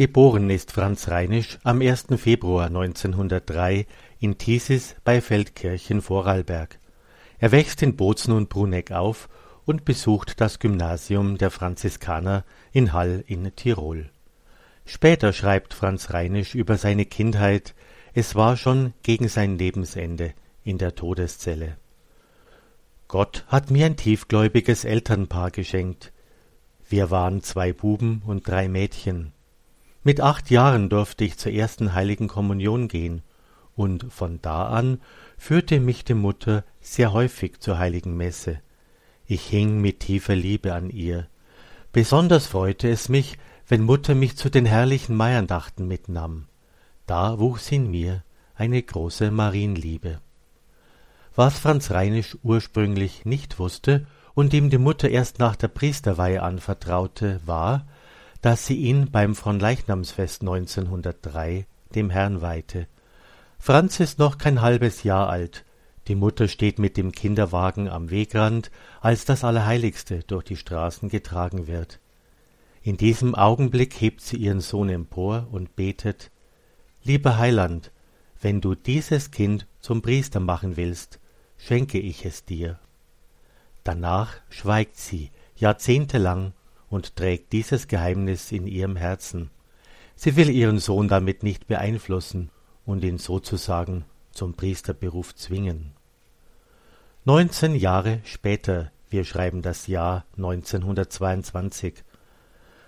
Geboren ist Franz Reinisch am 1. Februar 1903 in Thiesis bei Feldkirchen Vorarlberg. Er wächst in Bozen und Bruneck auf und besucht das Gymnasium der Franziskaner in Hall in Tirol. Später schreibt Franz Reinisch über seine Kindheit, es war schon gegen sein Lebensende in der Todeszelle. Gott hat mir ein tiefgläubiges Elternpaar geschenkt. Wir waren zwei Buben und drei Mädchen. Mit acht Jahren durfte ich zur ersten heiligen Kommunion gehen, und von da an führte mich die Mutter sehr häufig zur heiligen Messe. Ich hing mit tiefer Liebe an ihr. Besonders freute es mich, wenn Mutter mich zu den herrlichen Maiandachten mitnahm. Da wuchs in mir eine große Marienliebe. Was Franz Reinisch ursprünglich nicht wusste und ihm die Mutter erst nach der Priesterweihe anvertraute, war, dass sie ihn beim Fronleichnamsfest 1903 dem Herrn weihte. Franz ist noch kein halbes Jahr alt. Die Mutter steht mit dem Kinderwagen am Wegrand, als das Allerheiligste durch die Straßen getragen wird. In diesem Augenblick hebt sie ihren Sohn empor und betet Lieber Heiland, wenn du dieses Kind zum Priester machen willst, schenke ich es dir. Danach schweigt sie jahrzehntelang und trägt dieses Geheimnis in ihrem Herzen. Sie will ihren Sohn damit nicht beeinflussen und ihn sozusagen zum Priesterberuf zwingen. Neunzehn Jahre später, wir schreiben das Jahr 1922,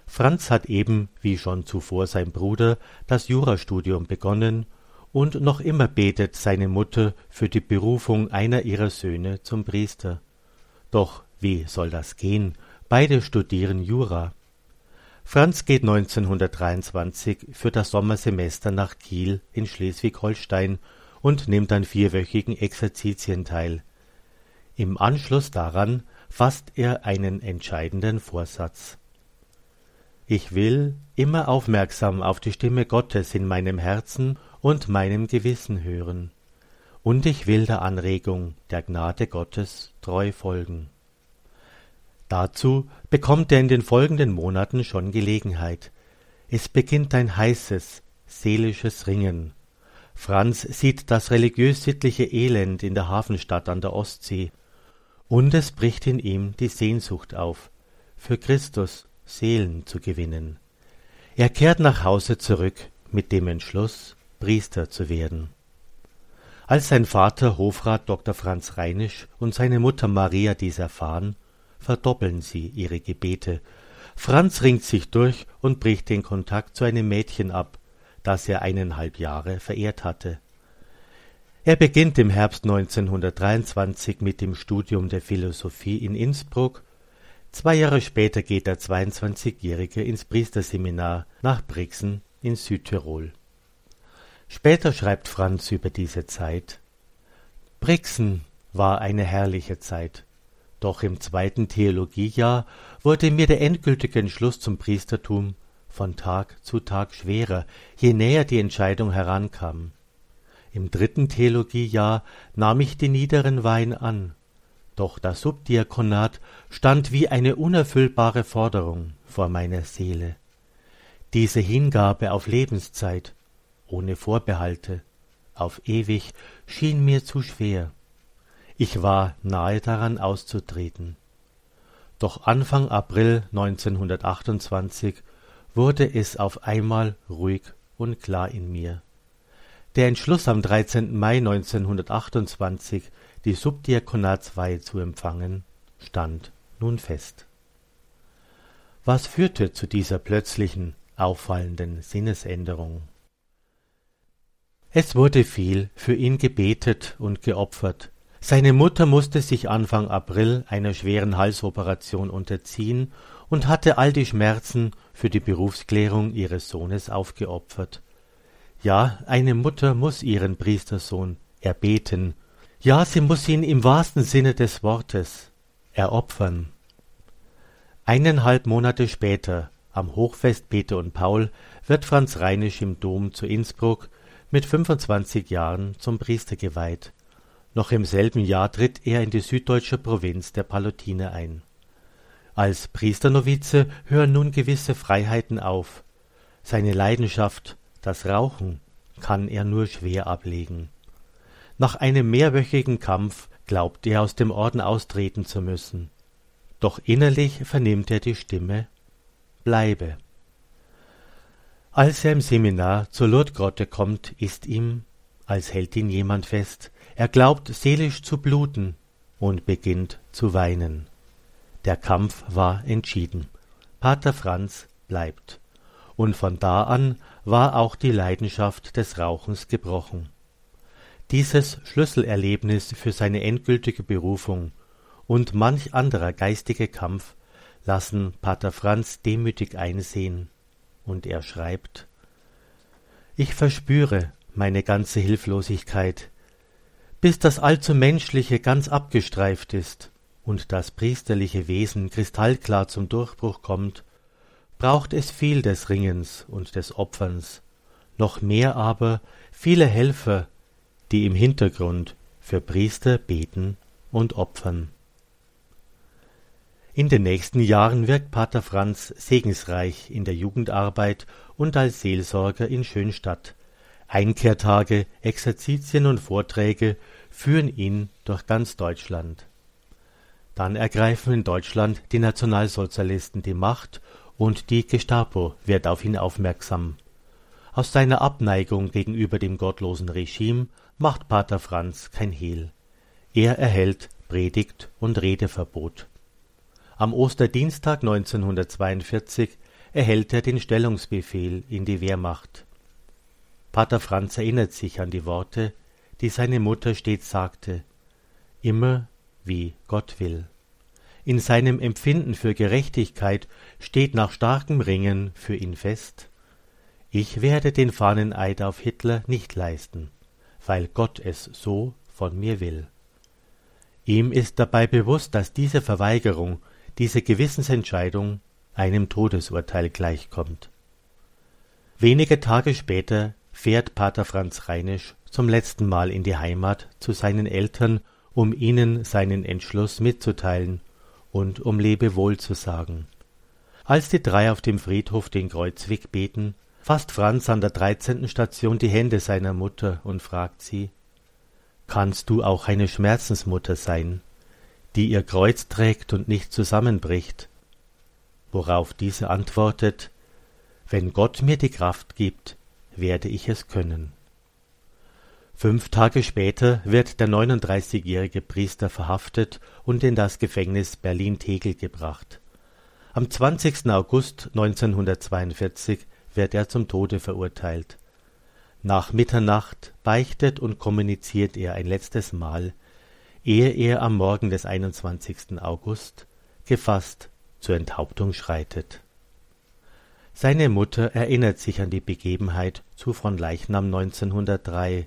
Franz hat eben, wie schon zuvor sein Bruder, das Jurastudium begonnen und noch immer betet seine Mutter für die Berufung einer ihrer Söhne zum Priester. Doch wie soll das gehen, Beide studieren Jura. Franz geht 1923 für das Sommersemester nach Kiel in Schleswig-Holstein und nimmt an vierwöchigen Exerzitien teil. Im Anschluss daran fasst er einen entscheidenden Vorsatz. Ich will immer aufmerksam auf die Stimme Gottes in meinem Herzen und meinem Gewissen hören, und ich will der Anregung der Gnade Gottes treu folgen. Dazu bekommt er in den folgenden Monaten schon Gelegenheit. Es beginnt ein heißes, seelisches Ringen. Franz sieht das religiös-sittliche Elend in der Hafenstadt an der Ostsee, und es bricht in ihm die Sehnsucht auf, für Christus Seelen zu gewinnen. Er kehrt nach Hause zurück mit dem Entschluss, Priester zu werden. Als sein Vater Hofrat Dr. Franz Reinisch und seine Mutter Maria dies erfahren, verdoppeln sie ihre Gebete. Franz ringt sich durch und bricht den Kontakt zu einem Mädchen ab, das er eineinhalb Jahre verehrt hatte. Er beginnt im Herbst 1923 mit dem Studium der Philosophie in Innsbruck. Zwei Jahre später geht der 22-Jährige ins Priesterseminar nach Brixen in Südtirol. Später schreibt Franz über diese Zeit Brixen war eine herrliche Zeit. Doch im zweiten Theologiejahr wurde mir der endgültige Entschluss zum Priestertum von Tag zu Tag schwerer, je näher die Entscheidung herankam. Im dritten Theologiejahr nahm ich die niederen Weihen an, doch das Subdiakonat stand wie eine unerfüllbare Forderung vor meiner Seele. Diese Hingabe auf Lebenszeit, ohne Vorbehalte, auf ewig, schien mir zu schwer. Ich war nahe daran auszutreten. Doch Anfang April 1928 wurde es auf einmal ruhig und klar in mir. Der Entschluss am 13. Mai 1928, die Subdiakonatsweihe zu empfangen, stand nun fest. Was führte zu dieser plötzlichen, auffallenden Sinnesänderung? Es wurde viel für ihn gebetet und geopfert, seine Mutter musste sich Anfang April einer schweren Halsoperation unterziehen und hatte all die Schmerzen für die Berufsklärung ihres Sohnes aufgeopfert. Ja, eine Mutter muss ihren Priestersohn erbeten. Ja, sie muss ihn im wahrsten Sinne des Wortes eropfern. Eineinhalb Monate später, am Hochfest Peter und Paul, wird Franz Reinisch im Dom zu Innsbruck mit 25 Jahren zum Priester geweiht. Noch im selben Jahr tritt er in die süddeutsche Provinz der Pallottine ein. Als Priesternovize hören nun gewisse Freiheiten auf. Seine Leidenschaft, das Rauchen, kann er nur schwer ablegen. Nach einem mehrwöchigen Kampf glaubt er aus dem Orden austreten zu müssen. Doch innerlich vernimmt er die Stimme Bleibe. Als er im Seminar zur Lourdgrotte kommt, ist ihm, als hält ihn jemand fest, er glaubt seelisch zu bluten und beginnt zu weinen. Der Kampf war entschieden. Pater Franz bleibt. Und von da an war auch die Leidenschaft des Rauchens gebrochen. Dieses Schlüsselerlebnis für seine endgültige Berufung und manch anderer geistige Kampf lassen Pater Franz demütig einsehen, und er schreibt Ich verspüre meine ganze Hilflosigkeit, bis das allzu Menschliche ganz abgestreift ist und das priesterliche Wesen kristallklar zum Durchbruch kommt, braucht es viel des Ringens und des Opferns, noch mehr aber viele Helfer, die im Hintergrund für Priester beten und opfern. In den nächsten Jahren wirkt Pater Franz segensreich in der Jugendarbeit und als Seelsorger in Schönstadt. Einkehrtage, Exerzitien und Vorträge führen ihn durch ganz Deutschland. Dann ergreifen in Deutschland die Nationalsozialisten die Macht und die Gestapo wird auf ihn aufmerksam. Aus seiner Abneigung gegenüber dem gottlosen Regime macht Pater Franz kein Hehl. Er erhält Predigt und Redeverbot. Am Osterdienstag 1942 erhält er den Stellungsbefehl in die Wehrmacht. Pater Franz erinnert sich an die Worte, die seine Mutter stets sagte, immer wie Gott will. In seinem Empfinden für Gerechtigkeit steht nach starkem Ringen für ihn fest, ich werde den Fahneneid auf Hitler nicht leisten, weil Gott es so von mir will. Ihm ist dabei bewusst, dass diese Verweigerung diese Gewissensentscheidung einem Todesurteil gleichkommt. Wenige Tage später fährt Pater Franz Reinisch zum letzten Mal in die Heimat zu seinen Eltern, um ihnen seinen Entschluss mitzuteilen und um Lebewohl zu sagen. Als die drei auf dem Friedhof den Kreuzweg beten, fasst Franz an der dreizehnten Station die Hände seiner Mutter und fragt sie Kannst du auch eine Schmerzensmutter sein? die ihr Kreuz trägt und nicht zusammenbricht, worauf diese antwortet Wenn Gott mir die Kraft gibt, werde ich es können. Fünf Tage später wird der 39-jährige Priester verhaftet und in das Gefängnis Berlin-Tegel gebracht. Am 20. August 1942 wird er zum Tode verurteilt. Nach Mitternacht beichtet und kommuniziert er ein letztes Mal ehe er am Morgen des 21. August gefasst zur Enthauptung schreitet. Seine Mutter erinnert sich an die Begebenheit zu Fronleichnam 1903,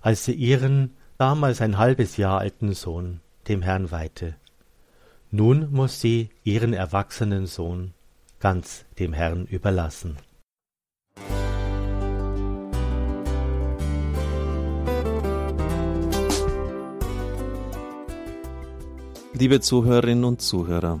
als sie ihren damals ein halbes Jahr alten Sohn dem Herrn weihte. Nun muss sie ihren erwachsenen Sohn ganz dem Herrn überlassen. Liebe Zuhörerinnen und Zuhörer,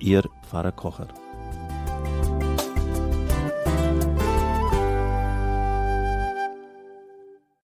Ihr Pfarrer Kocher.